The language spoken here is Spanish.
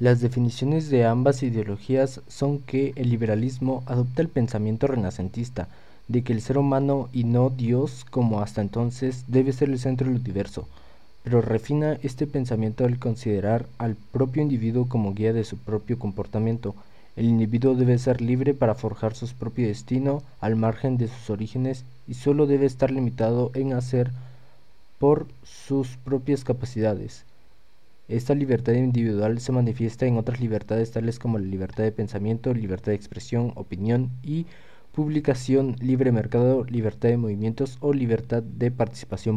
Las definiciones de ambas ideologías son que el liberalismo adopta el pensamiento renacentista, de que el ser humano y no Dios como hasta entonces debe ser el centro del universo, pero refina este pensamiento al considerar al propio individuo como guía de su propio comportamiento. El individuo debe ser libre para forjar su propio destino al margen de sus orígenes y solo debe estar limitado en hacer por sus propias capacidades. Esta libertad individual se manifiesta en otras libertades tales como la libertad de pensamiento, libertad de expresión, opinión y publicación, libre mercado, libertad de movimientos o libertad de participación